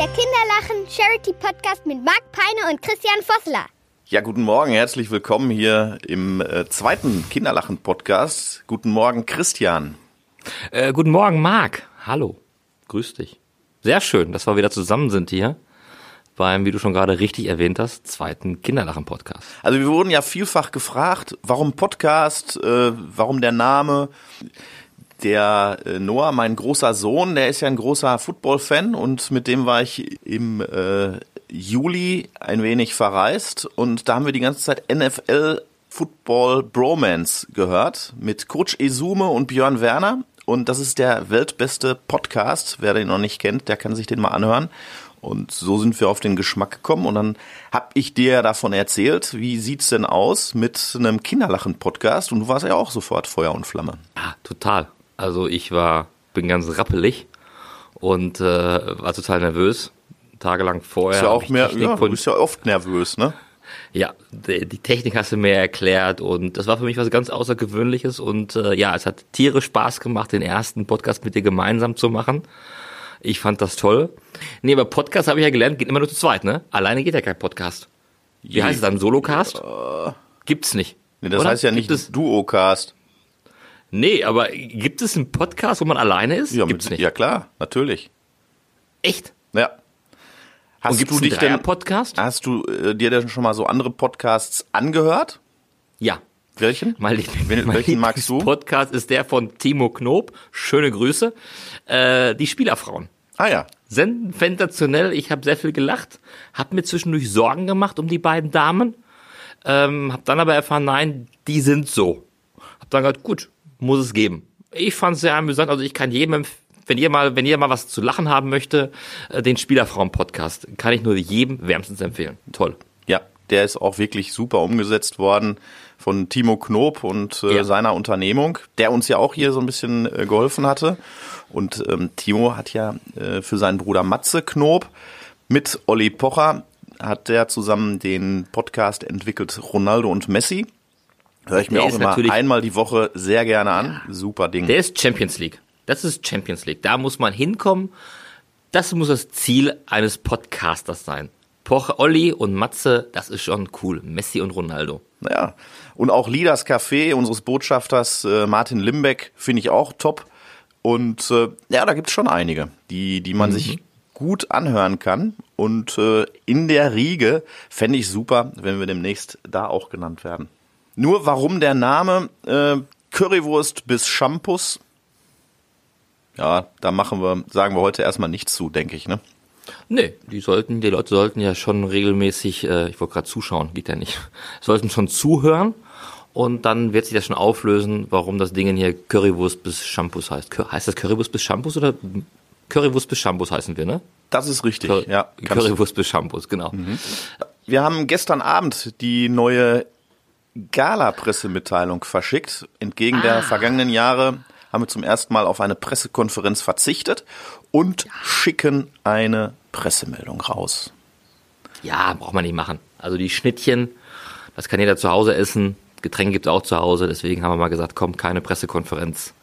Der Kinderlachen Charity Podcast mit Marc Peine und Christian Vossler. Ja, guten Morgen, herzlich willkommen hier im äh, zweiten Kinderlachen Podcast. Guten Morgen, Christian. Äh, guten Morgen, Marc. Hallo. Grüß dich. Sehr schön, dass wir wieder zusammen sind hier beim, wie du schon gerade richtig erwähnt hast, zweiten Kinderlachen-Podcast. Also wir wurden ja vielfach gefragt, warum Podcast, äh, warum der Name. Der äh, Noah, mein großer Sohn, der ist ja ein großer Football-Fan und mit dem war ich im äh, Juli ein wenig verreist und da haben wir die ganze Zeit NFL Football Bromance gehört mit Coach Esume und Björn Werner und das ist der weltbeste Podcast. Wer den noch nicht kennt, der kann sich den mal anhören. Und so sind wir auf den Geschmack gekommen und dann hab ich dir davon erzählt, wie sieht's denn aus mit einem Kinderlachen-Podcast und du warst ja auch sofort Feuer und Flamme. Ja, total. Also ich war, bin ganz rappelig und äh, war total nervös. Tagelang vorher. Ist ja auch mehr, ja, du bist ja oft nervös, ne? Ja, die, die Technik hast du mir erklärt und das war für mich was ganz Außergewöhnliches und äh, ja, es hat tierisch Spaß gemacht, den ersten Podcast mit dir gemeinsam zu machen. Ich fand das toll. Nee, aber Podcast habe ich ja gelernt, geht immer nur zu zweit, ne? Alleine geht ja kein Podcast. Wie Je heißt es dann? Solocast? Ja. Gibt's nicht. Nee, das Oder? heißt ja nicht Duocast. Nee, aber gibt es einen Podcast, wo man alleine ist? Ja, Gibt's mit, nicht. ja klar, natürlich. Echt? Ja. Hast Und du dich denn Podcast? Hast du äh, dir denn schon mal so andere Podcasts angehört? Ja. Welchen? Mein, Liebling, mein welchen magst du? Podcast ist der von Timo Knob. Schöne Grüße. Äh, die Spielerfrauen. Ah ja. Sensationell. Ich habe sehr viel gelacht, habe mir zwischendurch Sorgen gemacht um die beiden Damen, ähm, habe dann aber erfahren, nein, die sind so. Hab dann gesagt, gut, muss es geben. Ich fand es sehr amüsant. Also ich kann jedem, wenn ihr mal, wenn ihr mal was zu lachen haben möchte, äh, den Spielerfrauen-Podcast kann ich nur jedem wärmstens empfehlen. Toll. Ja, der ist auch wirklich super umgesetzt worden von Timo Knob und äh, ja. seiner Unternehmung, der uns ja auch hier so ein bisschen äh, geholfen hatte. Und ähm, Timo hat ja äh, für seinen Bruder Matze Knob mit Olli Pocher hat der zusammen den Podcast entwickelt Ronaldo und Messi. Höre ich mir auch immer einmal die Woche sehr gerne an. Ja. Super Ding. Der ist Champions League. Das ist Champions League. Da muss man hinkommen. Das muss das Ziel eines Podcasters sein. Poch, Olli und Matze, das ist schon cool. Messi und Ronaldo. Ja, und auch Lidas Café unseres Botschafters äh, Martin Limbeck finde ich auch top. Und äh, ja, da gibt es schon einige, die, die man mhm. sich gut anhören kann. Und äh, in der Riege fände ich super, wenn wir demnächst da auch genannt werden. Nur warum der Name äh, Currywurst bis Shampoos? Ja, da machen wir, sagen wir heute erstmal nichts zu, denke ich, ne? Nee, die sollten, die Leute sollten ja schon regelmäßig, äh, ich wollte gerade zuschauen, geht ja nicht, sollten schon zuhören und dann wird sich das schon auflösen, warum das Ding hier Currywurst bis Shampoos heißt. Heißt das Currywurst bis Shampoos oder Currywurst bis Shampoos heißen wir, ne? Das ist richtig, Cur ja. Currywurst bis Shampoos, genau. Mhm. Wir haben gestern Abend die neue Gala-Pressemitteilung verschickt. Entgegen ah. der vergangenen Jahre haben wir zum ersten Mal auf eine Pressekonferenz verzichtet und ja. schicken eine Pressemeldung raus. Ja, braucht man nicht machen. Also die Schnittchen, das kann jeder zu Hause essen. Getränke gibt es auch zu Hause. Deswegen haben wir mal gesagt, komm, keine Pressekonferenz.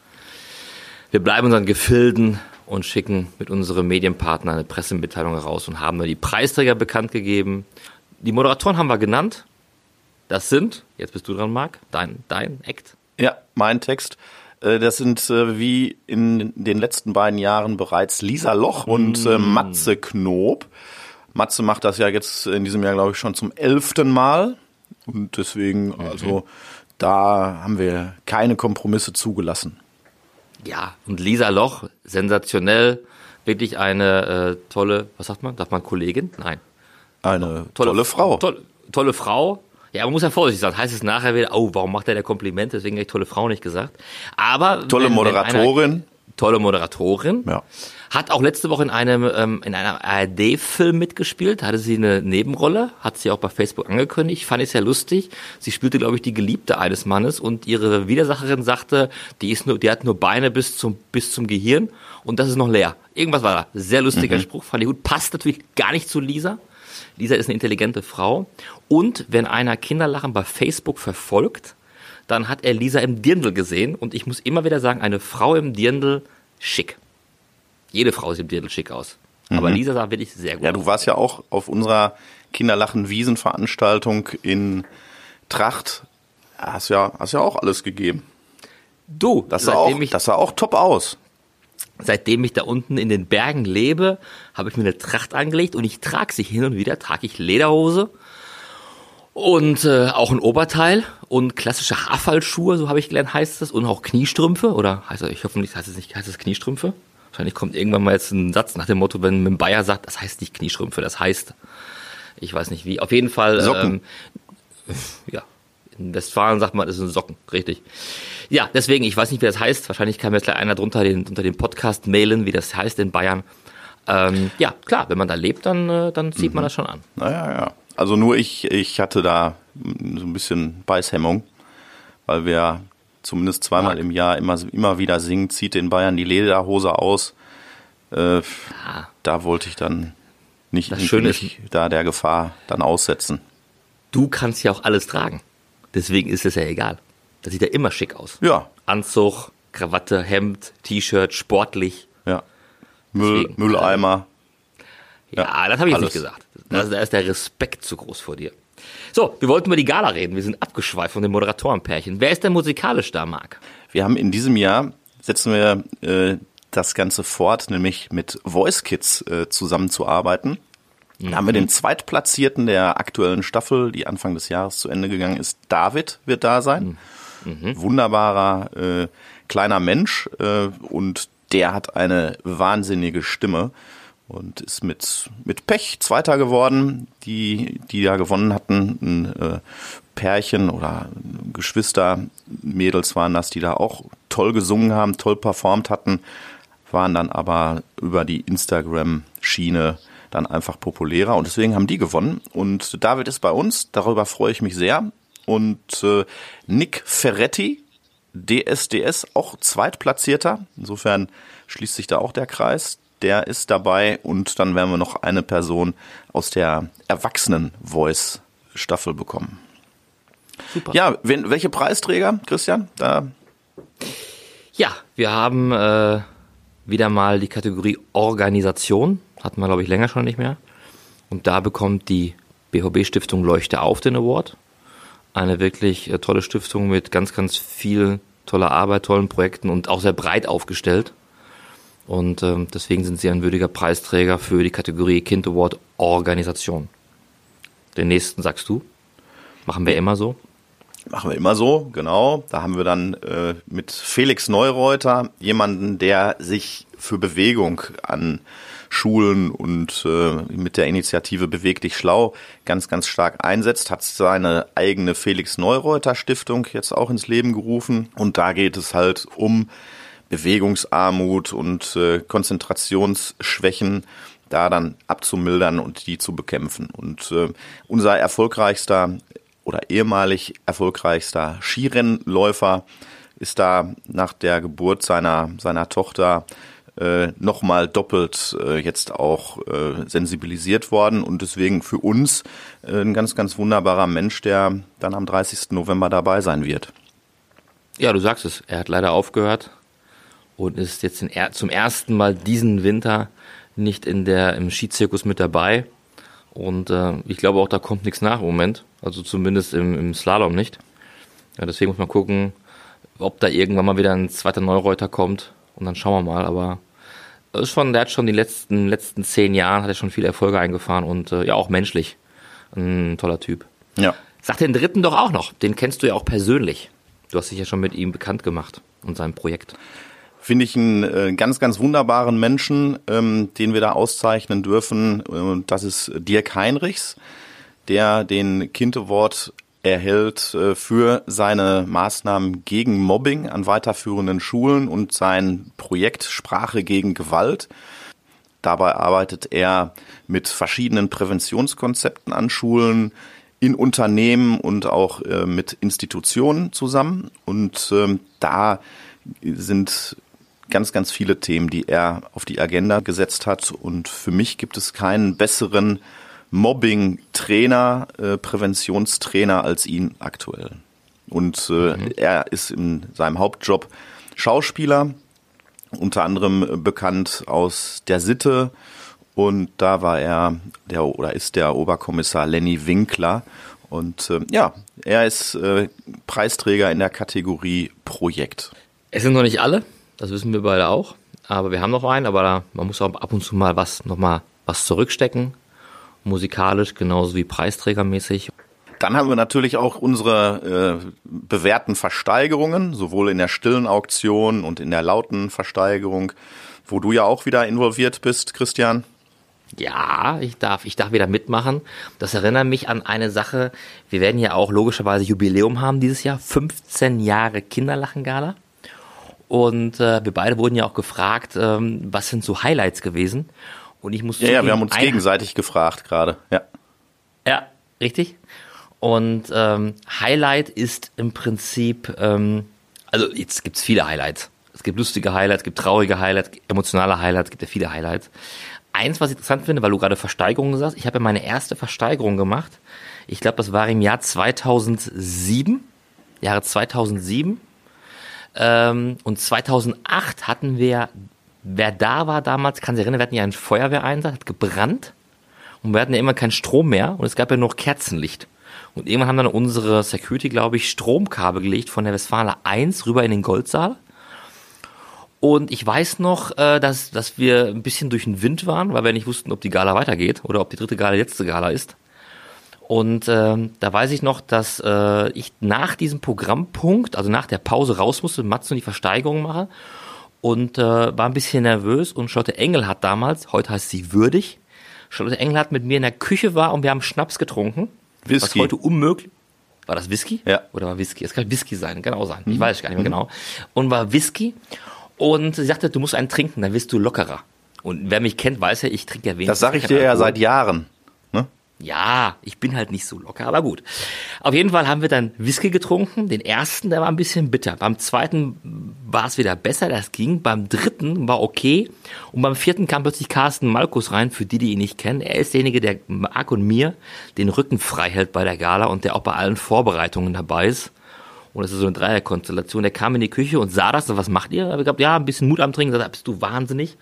Wir bleiben unseren Gefilden und schicken mit unserem Medienpartner eine Pressemitteilung raus und haben nur die Preisträger bekannt gegeben. Die Moderatoren haben wir genannt. Das sind, jetzt bist du dran, Marc, dein, dein Act. Ja, mein Text. Äh, das sind äh, wie in den letzten beiden Jahren bereits Lisa Loch und äh, mm. Matze Knob. Matze macht das ja jetzt in diesem Jahr, glaube ich, schon zum elften Mal. Und deswegen, mhm. also da haben wir keine Kompromisse zugelassen. Ja, und Lisa Loch, sensationell, wirklich eine äh, tolle, was sagt man? Darf man Kollegin? Nein. Eine tolle, tolle Frau. Tolle, tolle Frau, ja, man muss ja vorsichtig sein. Heißt es nachher wieder, oh, warum macht er der Komplimente? Deswegen habe ich tolle Frau nicht gesagt. Aber. Tolle wenn, Moderatorin. Wenn einer, tolle Moderatorin. Ja. Hat auch letzte Woche in einem ähm, in einem ARD-Film mitgespielt, hatte sie eine Nebenrolle, hat sie auch bei Facebook angekündigt, fand ich sehr lustig. Sie spielte, glaube ich, die Geliebte eines Mannes und ihre Widersacherin sagte, die ist nur, die hat nur Beine bis zum bis zum Gehirn und das ist noch leer. Irgendwas war da. Sehr lustiger mhm. Spruch, fand ich gut. Passt natürlich gar nicht zu Lisa. Lisa ist eine intelligente Frau. Und wenn einer Kinderlachen bei Facebook verfolgt, dann hat er Lisa im Dirndl gesehen. Und ich muss immer wieder sagen, eine Frau im Dirndl schick. Jede Frau sieht im Dirndl schick aus. Aber Lisa sah wirklich sehr gut Ja, du warst ja auch auf unserer Kinderlachen-Wiesen-Veranstaltung in Tracht. Hast ja, hast ja auch alles gegeben. Du, Das sah, auch, das sah auch top aus. Seitdem ich da unten in den Bergen lebe, habe ich mir eine Tracht angelegt und ich trage sie hin und wieder, trage ich Lederhose und äh, auch ein Oberteil und klassische Haarfallschuhe, so habe ich gelernt, heißt das, und auch Kniestrümpfe oder heißt das, ich hoffe nicht, heißt es nicht, heißt es Kniestrümpfe? Wahrscheinlich kommt irgendwann mal jetzt ein Satz nach dem Motto, wenn ein Bayer sagt, das heißt nicht Kniestrümpfe, das heißt, ich weiß nicht wie, auf jeden Fall, Socken. Ähm, ja, in Westfalen sagt man, das sind Socken, richtig. Ja, deswegen, ich weiß nicht, wie das heißt. Wahrscheinlich kann mir jetzt gleich einer drunter den, unter dem Podcast mailen, wie das heißt in Bayern. Ähm, ja, klar, wenn man da lebt, dann, äh, dann sieht man das schon an. Naja, ja. Also nur ich, ich hatte da so ein bisschen Beißhemmung, weil wir zumindest zweimal Marc. im Jahr immer, immer wieder singen, zieht den Bayern die Lederhose aus. Äh, Da wollte ich dann nicht, Das Schöne ist- mich da der Gefahr dann aussetzen. Du kannst ja auch alles tragen. Deswegen ist es ja egal. Das sieht ja immer schick aus. Ja, Anzug, Krawatte, Hemd, T-Shirt, sportlich. ja. Müll, Deswegen. Mülleimer. Ja, Ja, das habe ich jetzt alles. nicht gesagt. Das, da ist der Respekt zu groß vor dir. So, wir wollten über die Gala reden. Wir sind abgeschweift von dem Moderatorenpärchen. Wer ist denn musikalisch da, Marc? Wir haben in diesem Jahr, setzen wir äh, das Ganze fort, nämlich mit Voice Kids äh, zusammenzuarbeiten. Da haben wir den Zweitplatzierten der aktuellen Staffel, die Anfang des Jahres zu Ende gegangen ist. David wird da sein. Wunderbarer äh, kleiner Mensch äh, und der hat eine wahnsinnige Stimme und ist mit, mit Pech Zweiter geworden. Die, die da gewonnen hatten, ein äh, Pärchen oder Geschwister, Mädels waren das, die da auch toll gesungen haben, toll performt hatten, waren dann aber über die Instagram-Schiene dann einfach populärer und deswegen haben die gewonnen. Und David ist bei uns, darüber freue ich mich sehr. Und äh, Nick Ferretti, DSDS, auch Zweitplatzierter. Insofern schließt sich da auch der Kreis. Der ist dabei und dann werden wir noch eine Person aus der Erwachsenen-Voice-Staffel bekommen. Super. Ja, wen, welche Preisträger, Christian? Da Ja, wir haben äh, wieder mal die Kategorie Organisation. Hatten wir, glaube ich, länger schon nicht mehr. Und da bekommt die BHB-Stiftung Leuchte auf den Award. Eine wirklich äh, tolle Stiftung mit ganz, ganz viel toller Arbeit, tollen Projekten und auch sehr breit aufgestellt. Und ähm, deswegen sind sie ein würdiger Preisträger für die Kategorie Kind Award Organisation. Den nächsten sagst du. Machen wir immer so. Machen wir immer so, genau. Da haben wir dann äh, mit Felix Neureuter jemanden, der sich für Bewegung an Schulen und äh, mit der Initiative Beweg dich schlau ganz, ganz stark einsetzt, hat seine eigene Felix Neureuter Stiftung jetzt auch ins Leben gerufen. Und da geht es halt um Bewegungsarmut und äh, Konzentrationsschwächen da dann abzumildern und die zu bekämpfen. Und äh, unser erfolgreichster oder ehemalig erfolgreichster Skirennläufer ist da nach der Geburt seiner, seiner Tochter äh, nochmal doppelt äh, jetzt auch äh, sensibilisiert worden und deswegen für uns äh, ein ganz, ganz wunderbarer Mensch, der dann am 30. November dabei sein wird. Ja, du sagst es. Er hat leider aufgehört und ist jetzt er- zum ersten Mal diesen Winter nicht in der im Skizirkus mit dabei. Und äh, ich glaube auch, da kommt nichts nach im Moment. Also zumindest im, im Slalom nicht. Ja, deswegen muss man gucken, ob da irgendwann mal wieder ein zweiter Neureuter kommt. Und dann schauen wir mal. Aber ist schon, der hat schon die letzten, letzten zehn Jahren hat er schon viele Erfolge eingefahren und äh, ja auch menschlich. Ein toller Typ. Ja. Sag den dritten doch auch noch. Den kennst du ja auch persönlich. Du hast dich ja schon mit ihm bekannt gemacht und seinem Projekt. Finde ich einen äh, ganz, ganz wunderbaren Menschen, ähm, den wir da auszeichnen dürfen. Und das ist Dirk Heinrichs, der den Kind Award erhält äh, für seine Maßnahmen gegen Mobbing an weiterführenden Schulen und sein Projekt Sprache gegen Gewalt. Dabei arbeitet er mit verschiedenen Präventionskonzepten an Schulen, in Unternehmen und auch äh, mit Institutionen zusammen. Und ähm, da sind ganz, ganz viele Themen, die er auf die Agenda gesetzt hat. Und für mich gibt es keinen besseren Mobbing-Trainer, äh, Präventionstrainer als ihn aktuell. Und äh, er ist in seinem Hauptjob Schauspieler, unter anderem bekannt aus der Sitte Und da war er der oder ist der Oberkommissar Lenny Winkler. Und äh, ja, er ist äh, Preisträger in der Kategorie Projekt. Es sind noch nicht alle, das wissen wir beide auch. Aber wir haben noch einen, aber da, man muss auch ab und zu mal was noch mal was zurückstecken. Musikalisch genauso wie preisträgermäßig. Dann haben wir natürlich auch unsere äh, bewährten Versteigerungen, sowohl in der stillen Auktion und in der lauten Versteigerung, wo du ja auch wieder involviert bist, Christian. Ja, ich darf, ich darf wieder mitmachen. Das erinnert mich an eine Sache. Wir werden ja auch logischerweise Jubiläum haben dieses Jahr. 15 Jahre Kinderlachen-Gala. Und äh, wir beide wurden ja auch gefragt, ähm, was sind so Highlights gewesen. Und ich muss Ja, ja wir haben uns gegenseitig gefragt gerade. Ja. Ja, richtig. Und ähm, Highlight ist im Prinzip, ähm, also jetzt gibt's viele Highlights. Es gibt lustige Highlights, es gibt traurige Highlights, emotionale Highlights, es gibt ja viele Highlights. Eins, was ich interessant finde, weil du gerade Versteigerungen sagst, ich habe ja meine erste Versteigerung gemacht. Ich glaube, das war im Jahr 2007, Jahre 2007. Ähm, und 2008 hatten wir, wer da war damals, kann sich erinnern, wir hatten ja einen Feuerwehreinsatz, hat gebrannt. Und wir hatten ja immer keinen Strom mehr und es gab ja noch Kerzenlicht. Und irgendwann haben dann unsere Security, glaube ich, Stromkabel gelegt von der Westfaler 1 rüber in den Goldsaal. Und ich weiß noch, äh, dass, dass wir ein bisschen durch den Wind waren, weil wir nicht wussten, ob die Gala weitergeht oder ob die dritte Gala die letzte Gala ist. Und ähm, da weiß ich noch, dass äh, ich nach diesem Programmpunkt, also nach der Pause raus musste, Mats und die Versteigerung mache und äh, war ein bisschen nervös und Charlotte Engel hat damals, heute heißt sie würdig, Charlotte Engel hat mit mir in der Küche war und wir haben Schnaps getrunken. Whisky. Was heute unmöglich. War das Whisky? Ja. Oder war Whisky? Es kann Whisky sein, genau sein. Ich weiß gar nicht mehr genau. Und war Whisky. Und sie sagte, du musst einen trinken, dann wirst du lockerer. Und wer mich kennt, weiß ja, ich trinke ja wenig. Das sage ich dir ja seit Jahren. Ja, ich bin halt nicht so locker, aber gut. Auf jeden Fall haben wir dann Whisky getrunken. Den ersten, der war ein bisschen bitter. Beim zweiten war es wieder besser, das ging. Beim dritten war okay. Und beim vierten kam plötzlich Carsten Malkus rein, für die, die ihn nicht kennen. Er ist derjenige, der Marc und mir den Rücken frei hält bei der Gala und der auch bei allen Vorbereitungen dabei ist. Und es ist so eine Dreierkonstellation. Der kam in die Küche und sah das. Was macht ihr? Ich gesagt, ja, ein bisschen Mut am Trinken. Sagt, bist du wahnsinnig?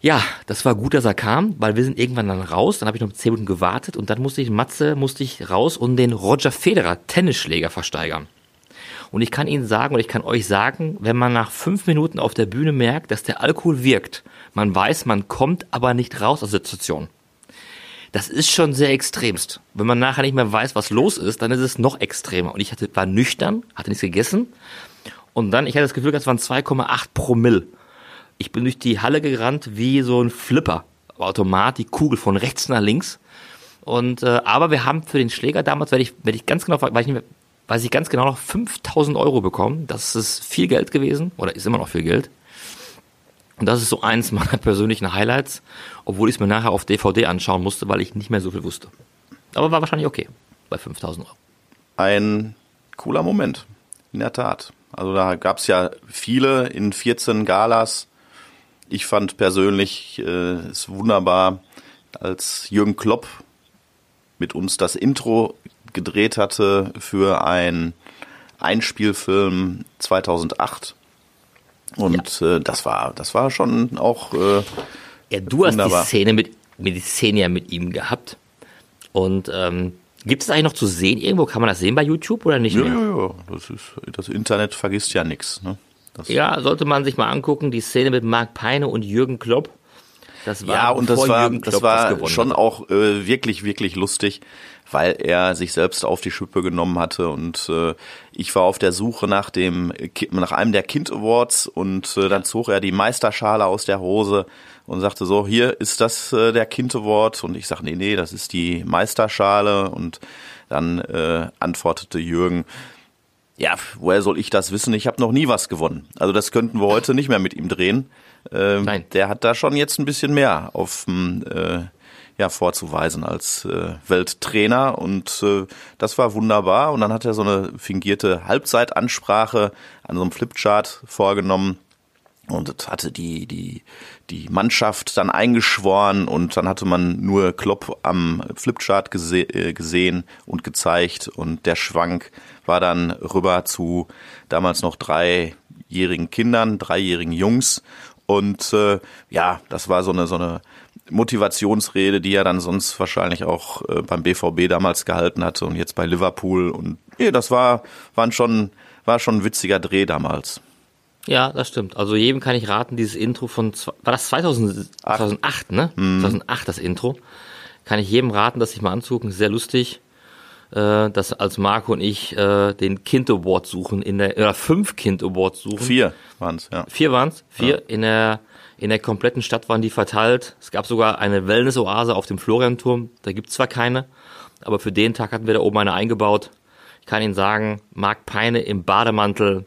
Ja, das war gut, dass er kam, weil wir sind irgendwann dann raus. Dann habe ich noch zehn Minuten gewartet und dann musste ich Matze musste ich raus und den Roger Federer Tennisschläger versteigern. Und ich kann Ihnen sagen, oder ich kann euch sagen, wenn man nach fünf Minuten auf der Bühne merkt, dass der Alkohol wirkt, man weiß, man kommt aber nicht raus aus der Situation. Das ist schon sehr extremst. Wenn man nachher nicht mehr weiß, was los ist, dann ist es noch extremer. Und ich hatte, war nüchtern, hatte nichts gegessen. Und dann, ich hatte das Gefühl, das waren 2,8 Promille. Ich bin durch die Halle gerannt wie so ein Flipper. Automat, die Kugel von rechts nach links. Und, äh, aber wir haben für den Schläger damals, werde ich, werde ich ganz genau, weiß ich, nicht mehr, weiß ich ganz genau noch 5000 Euro bekommen. Das ist viel Geld gewesen oder ist immer noch viel Geld. Und das ist so eins meiner persönlichen Highlights, obwohl ich es mir nachher auf DVD anschauen musste, weil ich nicht mehr so viel wusste. Aber war wahrscheinlich okay bei 5000 Euro. Ein cooler Moment, in der Tat. Also da gab es ja viele in 14 Galas. Ich fand persönlich äh, es wunderbar, als Jürgen Klopp mit uns das Intro gedreht hatte für ein Einspielfilm 2008. Und ja. äh, das war, das war schon auch. Äh, ja, du wunderbar. hast die Szene mit, mit die Szene ja mit ihm gehabt. Und ähm, gibt es eigentlich noch zu sehen irgendwo? Kann man das sehen bei YouTube oder nicht ja, mehr? Ja, ja, das ist das Internet vergisst ja nichts. Ne? Ja, sollte man sich mal angucken, die Szene mit Marc Peine und Jürgen Klopp. Das war ja, und das war, das war schon hat. auch äh, wirklich, wirklich lustig, weil er sich selbst auf die Schippe genommen hatte und äh, ich war auf der Suche nach dem nach einem der Kind Awards und äh, dann zog er die Meisterschale aus der Hose und sagte so, hier ist das äh, der Kind Award und ich sag nee, nee, das ist die Meisterschale und dann äh, antwortete Jürgen, ja, woher soll ich das wissen? Ich habe noch nie was gewonnen. Also das könnten wir heute nicht mehr mit ihm drehen. Ähm, Nein. Der hat da schon jetzt ein bisschen mehr auf äh, ja, vorzuweisen als äh, Welttrainer und äh, das war wunderbar. Und dann hat er so eine fingierte Halbzeitansprache an so einem Flipchart vorgenommen und das hatte die, die, die Mannschaft dann eingeschworen und dann hatte man nur Klopp am Flipchart gese äh, gesehen und gezeigt und der Schwank war dann rüber zu damals noch dreijährigen Kindern, dreijährigen Jungs Und äh, ja, das war so eine so eine Motivationsrede, die er dann sonst wahrscheinlich auch äh, beim BVB damals gehalten hatte und jetzt bei Liverpool. Und ja, das war waren schon war schon ein witziger Dreh damals. Ja, das stimmt. Also jedem kann ich raten, dieses Intro von, war das 2000, 2008, ne? Mhm. 2008 das Intro. Kann ich jedem raten, das sich mal anzugucken. Sehr lustig, äh, dass als Marco und ich äh, den Kind Award suchen, in der, oder fünf Kind Awards suchen. Vier waren's, ja. Vier waren's, vier. Ja. In der, in der kompletten Stadt waren die verteilt. Es gab sogar eine Wellness-Oase auf dem Florianturm. Da gibt's zwar keine, aber für den Tag hatten wir da oben eine eingebaut. Ich kann Ihnen sagen, Marc Peine im Bademantel,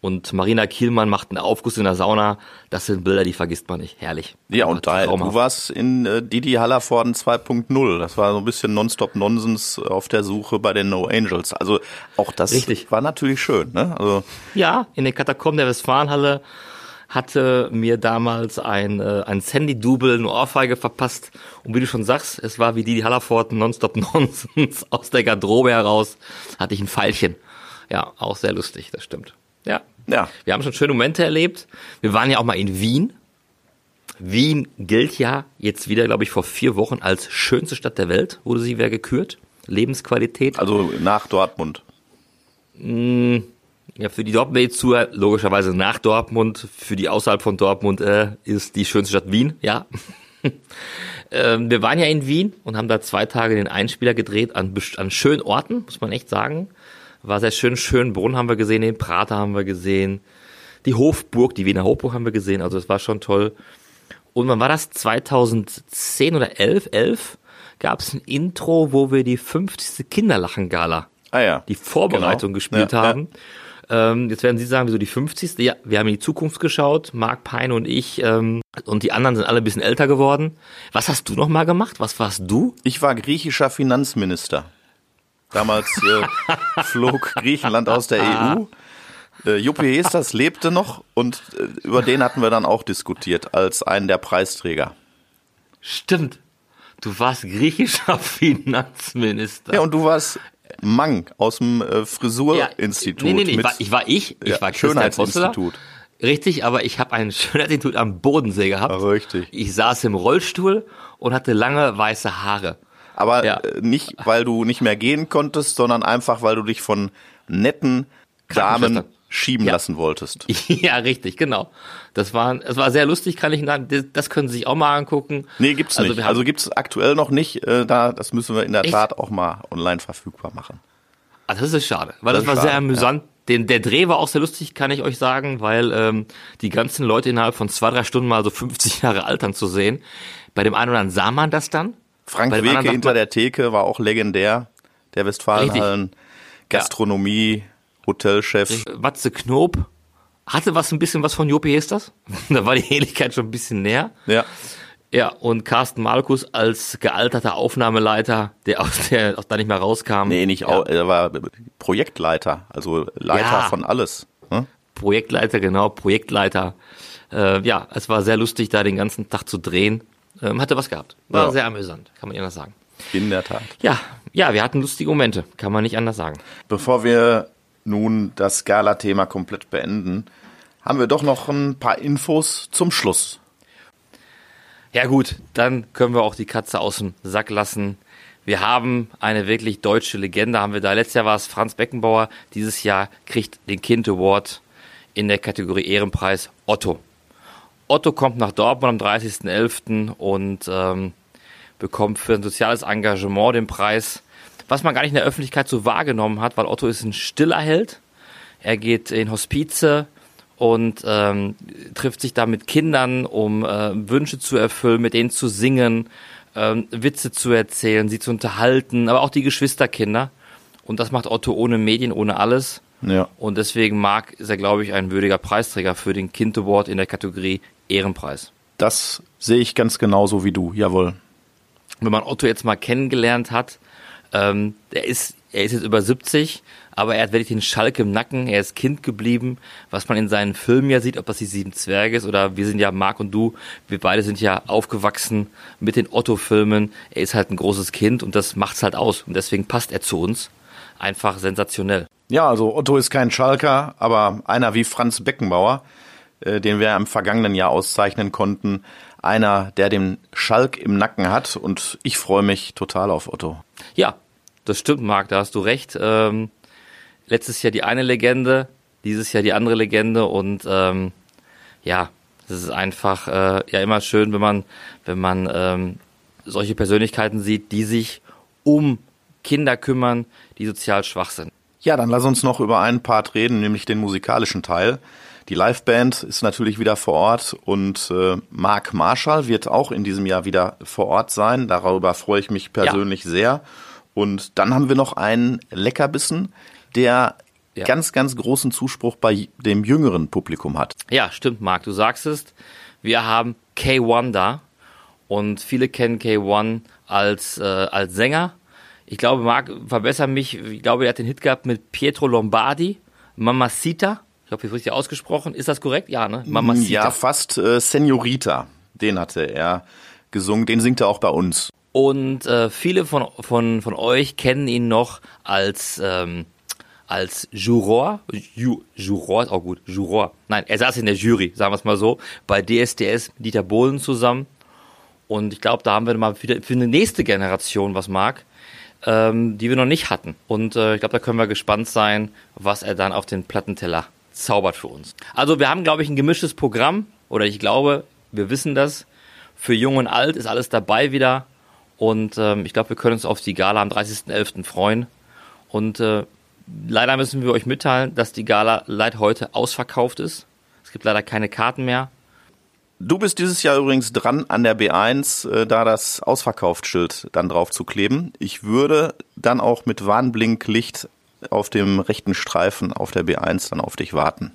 und Marina Kielmann macht einen Aufguss in der Sauna. Das sind Bilder, die vergisst man nicht. Herrlich. Ja, und da, du warst in äh, Didi Hallervorden 2.0. Das war so ein bisschen Nonstop-Nonsens auf der Suche bei den No Angels. Also auch das Richtig. war natürlich schön. Ne? Also ja, in den Katakomben der Westfalenhalle hatte mir damals ein, äh, ein Sandy-Double eine Ohrfeige verpasst. Und wie du schon sagst, es war wie Didi Hallervorden Nonstop Nonsens aus der Garderobe heraus. Hatte ich ein Pfeilchen. Ja, auch sehr lustig, das stimmt. Ja. Ja. Wir haben schon schöne Momente erlebt. Wir waren ja auch mal in Wien. Wien gilt ja jetzt wieder, glaube ich, vor vier Wochen als schönste Stadt der Welt, wurde sie wer gekürt. Lebensqualität. Also nach Dortmund. Mm, ja, für die Dortmund zu logischerweise nach Dortmund. Für die außerhalb von Dortmund äh, ist die schönste Stadt Wien, ja. ähm, wir waren ja in Wien und haben da zwei Tage den Einspieler gedreht an, an schönen Orten, muss man echt sagen. War sehr schön. Schönbrunn haben wir gesehen, den Prater haben wir gesehen, die Hofburg, die Wiener Hofburg haben wir gesehen. Also es war schon toll. Und wann war das? 2010 oder 11? 11 gab es ein Intro, wo wir die 50. Kinderlachen-Gala, ah ja, die Vorbereitung genau. gespielt ja, haben. Ja. Ähm, jetzt werden Sie sagen, wieso die 50. Ja, wir haben in die Zukunft geschaut, Marc Peine und ich ähm, und die anderen sind alle ein bisschen älter geworden. Was hast du noch mal gemacht? Was warst du? Ich war griechischer Finanzminister. Damals äh, flog Griechenland aus der EU. Äh, Juppie Hestas lebte noch und äh, über den hatten wir dann auch diskutiert als einen der Preisträger. Stimmt. Du warst griechischer Finanzminister. Ja, und du warst Mang aus dem äh, Frisurinstitut. Ja, nee, nee, nee, ich war ich, war ich, ich ja, war Schönheitsinstitut. Richtig, aber ich habe ein Schönheitsinstitut am Bodensee gehabt. Richtig. Ich saß im Rollstuhl und hatte lange weiße Haare. Aber ja. Äh, nicht, weil du nicht mehr gehen konntest, sondern einfach, weil du dich von netten Damen schieben ja. lassen wolltest. Ja, richtig, genau. Das war, es war sehr lustig, kann ich sagen. Das können Sie sich auch mal angucken. Nee, gibt's also nicht. Also gibt's aktuell noch nicht. Äh, da, das müssen wir in der Echt? Tat auch mal online verfügbar machen. Also das ist schade, weil das, das war schade, sehr amüsant. Ja. Den, der Dreh war auch sehr lustig, kann ich euch sagen, weil ähm, die ganzen Leute innerhalb von zwei, drei Stunden mal so 50 Jahre altern zu sehen. Bei dem einen oder anderen sah man das dann, Frank Weke hinter der Theke war auch legendär. Der Westfalenhallen, Gastronomie, ja. Hotelchef. Watze Knob hatte was ein bisschen was von Jopi das? da war die Ähnlichkeit schon ein bisschen näher. Ja. Ja, und Carsten Markus als gealterter Aufnahmeleiter, der aus der auch da nicht mehr rauskam. Nee, nicht, ja. er war Projektleiter, also Leiter ja. von alles. Hm? Projektleiter, genau, Projektleiter. Äh, ja, es war sehr lustig, da den ganzen Tag zu drehen. Ähm, hatte was gehabt. War ja. sehr amüsant, kann man nicht anders sagen. In der Tat. Ja, ja, wir hatten lustige Momente, kann man nicht anders sagen. Bevor wir nun das Gala-Thema komplett beenden, haben wir doch noch ein paar Infos zum Schluss. Ja gut, dann können wir auch die Katze aus dem Sack lassen. Wir haben eine wirklich deutsche Legende, haben wir da. Letztes Jahr war es Franz Beckenbauer. Dieses Jahr kriegt den Kind Award in der Kategorie Ehrenpreis Otto. Otto kommt nach Dortmund am 30.11. und ähm, bekommt für ein soziales Engagement den Preis, was man gar nicht in der Öffentlichkeit so wahrgenommen hat, weil Otto ist ein stiller Held. Er geht in Hospize und ähm, trifft sich da mit Kindern, um äh, Wünsche zu erfüllen, mit denen zu singen, ähm, Witze zu erzählen, sie zu unterhalten, aber auch die Geschwisterkinder. Und das macht Otto ohne Medien, ohne alles. Ja. Und deswegen mag ist er, glaube ich, ein würdiger Preisträger für den Kind Award in der Kategorie Ehrenpreis. Das sehe ich ganz genauso wie du, jawohl. Wenn man Otto jetzt mal kennengelernt hat, ähm, er ist, er ist jetzt über 70, aber er hat wirklich den Schalk im Nacken, er ist Kind geblieben, was man in seinen Filmen ja sieht, ob das die Sieben Zwerge ist oder wir sind ja, Marc und du, wir beide sind ja aufgewachsen mit den Otto-Filmen. Er ist halt ein großes Kind und das macht's halt aus und deswegen passt er zu uns. Einfach sensationell. Ja, also Otto ist kein Schalker, aber einer wie Franz Beckenbauer, äh, den wir im vergangenen Jahr auszeichnen konnten. Einer, der den Schalk im Nacken hat und ich freue mich total auf Otto. Ja, das stimmt, Marc, da hast du recht. Ähm, letztes Jahr die eine Legende, dieses Jahr die andere Legende und ähm, ja, es ist einfach äh, ja immer schön, wenn man, wenn man ähm, solche Persönlichkeiten sieht, die sich um Kinder kümmern, die sozial schwach sind. Ja, dann lass uns noch über einen Part reden, nämlich den musikalischen Teil. Die Liveband ist natürlich wieder vor Ort und äh, Mark Marshall wird auch in diesem Jahr wieder vor Ort sein. Darüber freue ich mich persönlich ja. sehr. Und dann haben wir noch einen Leckerbissen, der ja. ganz, ganz großen Zuspruch bei dem jüngeren Publikum hat. Ja, stimmt, Marc, du sagst es. Wir haben K1 da und viele kennen K1 als, äh, als Sänger. Ich glaube, Marc, verbessere mich, ich glaube, er hat den Hit gehabt mit Pietro Lombardi, Mamacita. Ich habe ich richtig ausgesprochen. Ist das korrekt? Ja, ne? Mamacita. Ja, fast äh, Senorita. Den hatte er gesungen. Den singt er auch bei uns. Und äh, viele von, von, von euch kennen ihn noch als ähm, als Juror, Ju, Juror ist auch gut, Juror. Nein, er saß in der Jury, sagen wir es mal so, bei DSDS mit Dieter Bohlen zusammen. Und ich glaube, da haben wir mal wieder für eine nächste Generation was mag, ähm, die wir noch nicht hatten. Und äh, ich glaube, da können wir gespannt sein, was er dann auf den Plattenteller zaubert für uns. Also wir haben, glaube ich, ein gemischtes Programm, oder ich glaube, wir wissen das. Für Jung und Alt ist alles dabei wieder. Und ähm, ich glaube, wir können uns auf die Gala am 30.11. freuen. Und äh, Leider müssen wir euch mitteilen, dass die Gala leider heute ausverkauft ist. Es gibt leider keine Karten mehr. Du bist dieses Jahr übrigens dran, an der B1 äh, da das Ausverkauftschild dann drauf zu kleben. Ich würde dann auch mit Warnblinklicht auf dem rechten Streifen auf der B1 dann auf dich warten.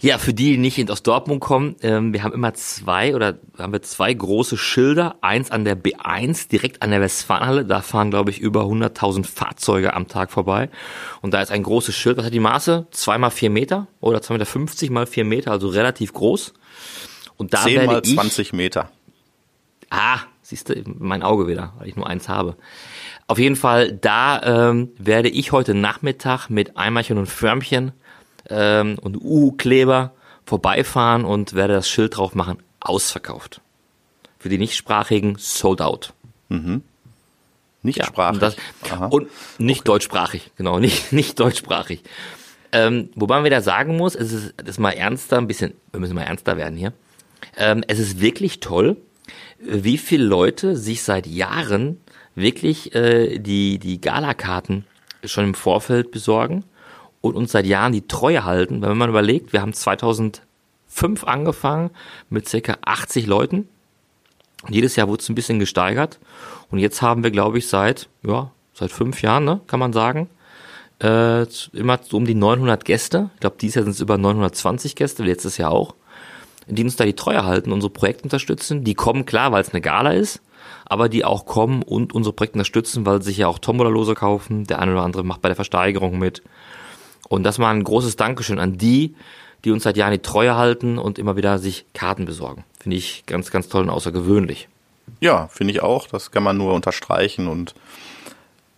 Ja, für die, die nicht aus Dortmund kommen, ähm, wir haben immer zwei oder haben wir zwei große Schilder. Eins an der B1, direkt an der Westfalenhalle. Da fahren, glaube ich, über 100.000 Fahrzeuge am Tag vorbei. Und da ist ein großes Schild. Was hat die Maße? Zwei mal vier Meter oder zwei Meter fünfzig mal vier Meter, also relativ groß. Und da 10 mal 20 Meter. Ah, siehst du, mein Auge wieder, weil ich nur eins habe. Auf jeden Fall, da ähm, werde ich heute Nachmittag mit Eimerchen und Förmchen ähm, und U-Kleber vorbeifahren und werde das Schild drauf machen, ausverkauft. Für die Nichtsprachigen sold out. Mhm. Nichtsprachig. Ja, und, das, und, nicht okay. deutschsprachig, genau, nicht, nicht deutschsprachig. Ähm, wobei man wieder sagen muss, es ist, das ist mal ernster, ein bisschen, wir müssen mal ernster werden hier. Ähm, es ist wirklich toll, wie viele Leute sich seit Jahren wirklich äh, die, die Galakarten schon im Vorfeld besorgen und uns seit Jahren die Treue halten. Wenn man überlegt, wir haben 2005 angefangen mit circa 80 Leuten. Jedes Jahr wurde es ein bisschen gesteigert. Und jetzt haben wir, glaube ich, seit, ja, seit fünf Jahren, ne, kann man sagen, äh, immer so um die 900 Gäste. Ich glaube, dieses Jahr sind es über 920 Gäste, letztes Jahr auch, die uns da die Treue halten, unsere Projekte unterstützen. Die kommen klar, weil es eine Gala ist, aber die auch kommen und unsere Projekte unterstützen, weil sie sich ja auch Tombola-Lose kaufen. Der eine oder andere macht bei der Versteigerung mit. Und das war ein großes Dankeschön an die, die uns seit Jahren die Treue halten und immer wieder sich Karten besorgen. Finde ich ganz, ganz toll und außergewöhnlich. Ja, finde ich auch. Das kann man nur unterstreichen und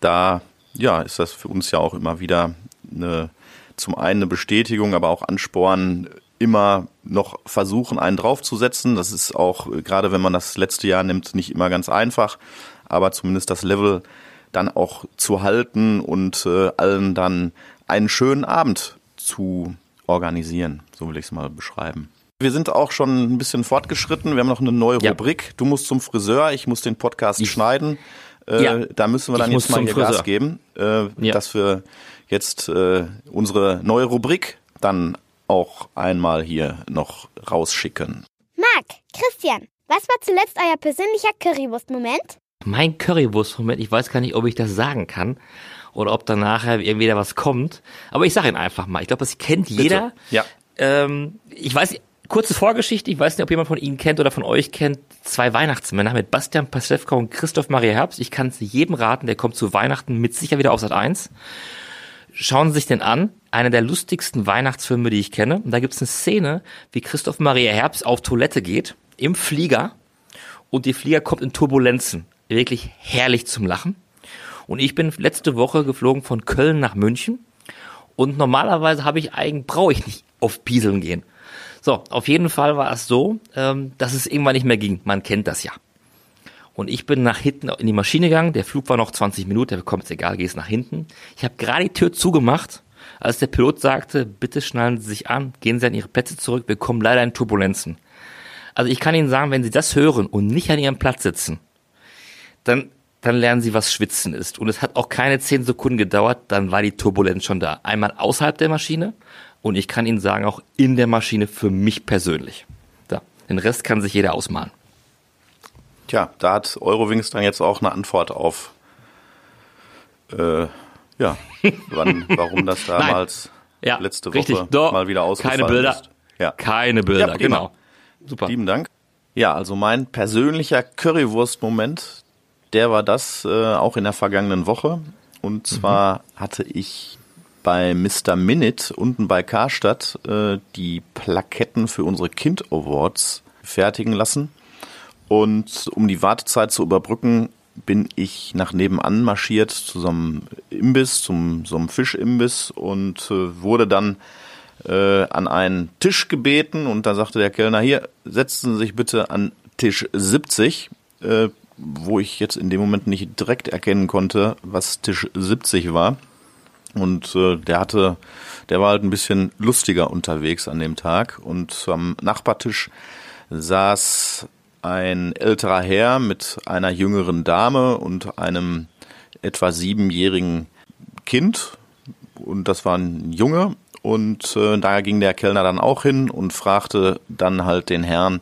da, ja, ist das für uns ja auch immer wieder eine, zum einen eine Bestätigung, aber auch Ansporn, immer noch versuchen, einen draufzusetzen. Das ist auch, gerade wenn man das letzte Jahr nimmt, nicht immer ganz einfach, aber zumindest das Level dann auch zu halten und äh, allen dann einen schönen Abend zu organisieren. So will ich es mal beschreiben. Wir sind auch schon ein bisschen fortgeschritten. Wir haben noch eine neue ja. Rubrik. Du musst zum Friseur, ich muss den Podcast ich, schneiden. Äh, ja. Da müssen wir dann ich jetzt mal hier Friseur. Gas geben, äh, ja. dass wir jetzt äh, unsere neue Rubrik dann auch einmal hier noch rausschicken. Marc, Christian, was war zuletzt euer persönlicher Currywurst-Moment? Mein Currywurst-Moment, ich weiß gar nicht, ob ich das sagen kann oder ob dann nachher irgendwie da was kommt. Aber ich sage ihn einfach mal. Ich glaube, das kennt jeder. Bitte. Ja. Ähm, ich weiß, kurze Vorgeschichte, ich weiß nicht, ob jemand von Ihnen kennt oder von euch kennt, zwei Weihnachtsmänner mit Bastian Paslewka und Christoph Maria Herbst. Ich kann es jedem raten, der kommt zu Weihnachten mit sicher wieder auf Sat 1. Schauen Sie sich den an. Einer der lustigsten Weihnachtsfilme, die ich kenne. Und da gibt es eine Szene, wie Christoph Maria Herbst auf Toilette geht, im Flieger. Und die Flieger kommt in Turbulenzen. Wirklich herrlich zum Lachen. Und ich bin letzte Woche geflogen von Köln nach München. Und normalerweise habe ich eigentlich, brauche ich nicht auf Pieseln gehen. So, auf jeden Fall war es so, ähm, dass es irgendwann nicht mehr ging. Man kennt das ja. Und ich bin nach hinten in die Maschine gegangen. Der Flug war noch 20 Minuten. Der kommt jetzt egal, gehst nach hinten. Ich habe gerade die Tür zugemacht, als der Pilot sagte, bitte schnallen Sie sich an, gehen Sie an Ihre Plätze zurück. Wir kommen leider in Turbulenzen. Also ich kann Ihnen sagen, wenn Sie das hören und nicht an Ihrem Platz sitzen, dann dann lernen sie, was Schwitzen ist. Und es hat auch keine zehn Sekunden gedauert, dann war die Turbulenz schon da. Einmal außerhalb der Maschine und ich kann Ihnen sagen, auch in der Maschine für mich persönlich. Da. Den Rest kann sich jeder ausmalen. Tja, da hat Eurowings dann jetzt auch eine Antwort auf, äh, ja, wann, warum das damals ja, letzte Woche richtig. Doch, mal wieder ausgefallen keine Bilder. ist. Ja. Keine Bilder, Ja, genau. genau. Super. Lieben Dank. Ja, also mein persönlicher Currywurst-Moment, der war das äh, auch in der vergangenen Woche. Und zwar hatte ich bei Mr. Minute unten bei Karstadt äh, die Plaketten für unsere Kind Awards fertigen lassen. Und um die Wartezeit zu überbrücken, bin ich nach nebenan marschiert zu so einem Imbiss, zum so einem Fischimbiss und äh, wurde dann äh, an einen Tisch gebeten und da sagte der Kellner, hier, setzen Sie sich bitte an Tisch 70, äh, wo ich jetzt in dem Moment nicht direkt erkennen konnte, was Tisch 70 war. Und äh, der hatte, der war halt ein bisschen lustiger unterwegs an dem Tag. Und am Nachbartisch saß ein älterer Herr mit einer jüngeren Dame und einem etwa siebenjährigen Kind. Und das war ein Junge. Und äh, da ging der Kellner dann auch hin und fragte dann halt den Herrn,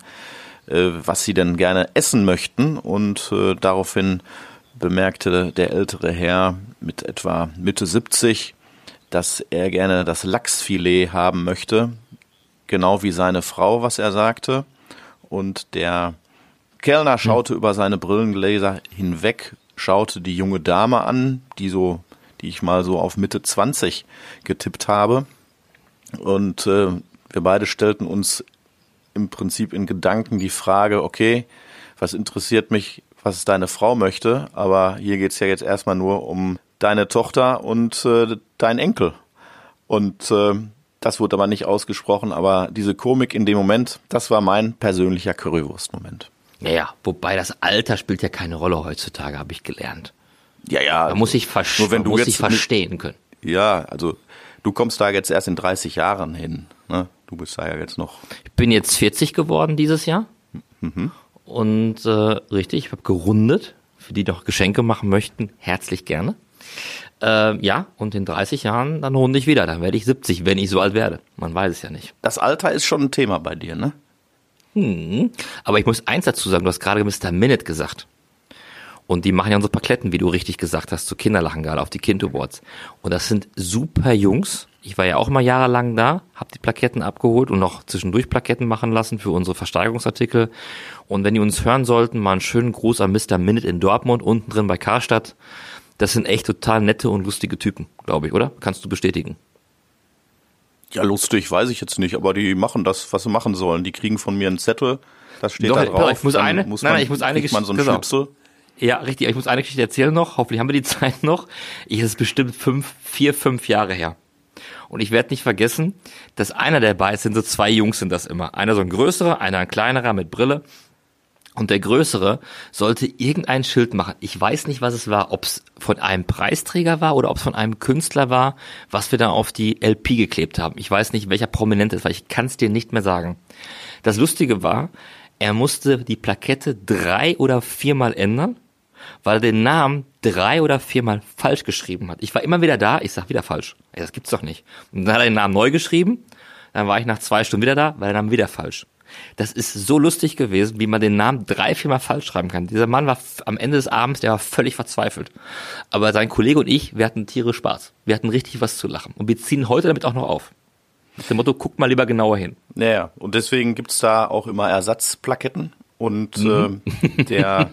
äh, was sie denn gerne essen möchten. Und äh, daraufhin bemerkte der ältere Herr mit etwa Mitte 70, dass er gerne das Lachsfilet haben möchte, genau wie seine Frau, was er sagte. Und der Kellner schaute über seine Brillengläser hinweg, schaute die junge Dame an, die so, die ich mal so auf Mitte 20 getippt habe. Und äh, wir beide stellten uns im Prinzip in Gedanken die Frage, okay, was interessiert mich, was deine Frau möchte, aber hier geht's ja jetzt erstmal nur um deine Tochter und äh, dein Enkel. Und äh, das wurde aber nicht ausgesprochen, aber diese Komik in dem Moment, das war mein persönlicher Currywurst-Moment. Ja, ja, wobei das Alter spielt ja keine Rolle heutzutage, habe ich gelernt. Ja, ja. Man muss sich, versch Nur wenn du muss sich verstehen können. Ja, also du kommst da jetzt erst in 30 Jahren hin. Ne? Du bist da ja jetzt noch. Ich bin jetzt 40 geworden dieses Jahr. Und äh, richtig, ich habe gerundet. Für die, die noch Geschenke machen möchten, herzlich gerne. Äh, ja, und in 30 Jahren, dann runde ich wieder. Dann werde ich 70, wenn ich so alt werde. Man weiß es ja nicht. Das Alter ist schon ein Thema bei dir, ne? Aber ich muss eins dazu sagen, du hast gerade Mr. Minute gesagt. Und die machen ja unsere Pakletten, wie du richtig gesagt hast, zu Kinderlachen gerade auf die Kind Awards. Und das sind super Jungs. Ich war ja auch mal jahrelang da, habe die Plaketten abgeholt und noch zwischendurch Plaketten machen lassen für unsere Versteigerungsartikel. Und wenn die uns hören sollten, mal einen schönen Gruß an Mr. Minute in Dortmund, unten drin bei Karstadt. Das sind echt total nette und lustige Typen, glaube ich, oder? Kannst du bestätigen? Ja, lustig, weiß ich jetzt nicht, aber die machen das, was sie machen sollen. Die kriegen von mir einen Zettel, das steht Doch, da drauf. auf, ich muss eine- muss nein, man, nein, ich muss eine man so. Schnipsel. Ja, richtig. Ich muss eine Geschichte erzählen noch. Hoffentlich haben wir die Zeit noch. Ich, es ist bestimmt fünf, vier, fünf Jahre her. Und ich werde nicht vergessen, dass einer der beiden sind so zwei Jungs sind das immer. Einer so ein größerer, einer ein kleinerer mit Brille. Und der Größere sollte irgendein Schild machen. Ich weiß nicht, was es war, ob es von einem Preisträger war oder ob es von einem Künstler war, was wir da auf die LP geklebt haben. Ich weiß nicht, welcher Prominent es war. Ich kann es dir nicht mehr sagen. Das Lustige war, er musste die Plakette drei oder viermal ändern, weil er den Namen drei oder viermal falsch geschrieben hat. Ich war immer wieder da, ich sag wieder falsch. Ey, das gibt's doch nicht. Und dann hat er den Namen neu geschrieben, dann war ich nach zwei Stunden wieder da, weil der Name wieder falsch. Das ist so lustig gewesen, wie man den Namen drei, viermal falsch schreiben kann. Dieser Mann war am Ende des Abends, der war völlig verzweifelt. Aber sein Kollege und ich, wir hatten tierisch Spaß. Wir hatten richtig was zu lachen. Und wir ziehen heute damit auch noch auf. Mit dem Motto, guck mal lieber genauer hin. Naja, und deswegen gibt's da auch immer Ersatzplaketten und Mhm. äh, der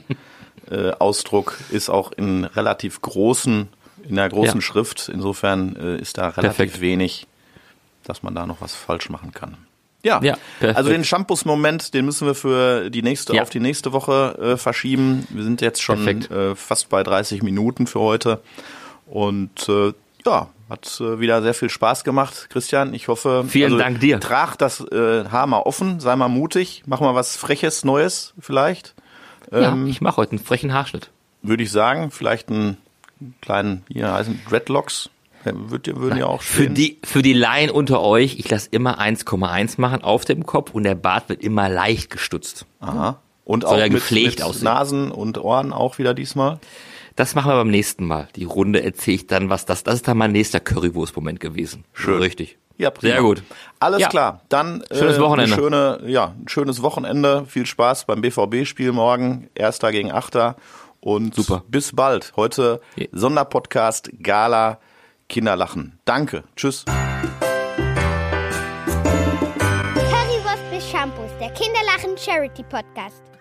äh, Ausdruck ist auch in relativ großen, in der großen Ja. Schrift. Insofern äh, ist da relativ Perfekt. wenig, dass man da noch was falsch machen kann. Ja, Ja, perfekt. also den Shampoos-Moment, den müssen wir für die nächste, Ja. auf die nächste Woche äh, verschieben. Wir sind jetzt schon äh, fast bei 30 Minuten für heute. Und äh, ja, Hat äh, wieder sehr viel Spaß gemacht, Christian. Ich hoffe, also Vielen Dank dir. Trag das äh, Haar mal offen, sei mal mutig, mach mal was Freches, Neues vielleicht. Ja, Ähm, ich mache heute einen frechen Haarschnitt. Würde ich sagen, vielleicht einen kleinen, hier heißen Dreadlocks, würd, würden ja auch Für stehen. die, für die Laien unter euch, ich lasse immer 1,1 machen auf dem Kopf und der Bart wird immer leicht gestutzt. Aha. Und Soll auch ja mit, gepflegt mit aussehen. Nasen und Ohren auch wieder diesmal. Das machen wir beim nächsten Mal. Die Runde erzähle ich dann, was das, das ist dann mein nächster Currywurst-Moment gewesen. Schön. Richtig. Ja, prima. Sehr gut. Alles Ja. klar. Dann Schönes äh, Wochenende. Schöne, ja, ein schönes Wochenende. Viel Spaß beim BVB-Spiel morgen. Erster gegen Achter. Und Super. bis bald. Heute. Sonderpodcast Gala Kinderlachen. Danke. Tschüss. Currywurst bis Shampoos, der Kinderlachen Charity Podcast.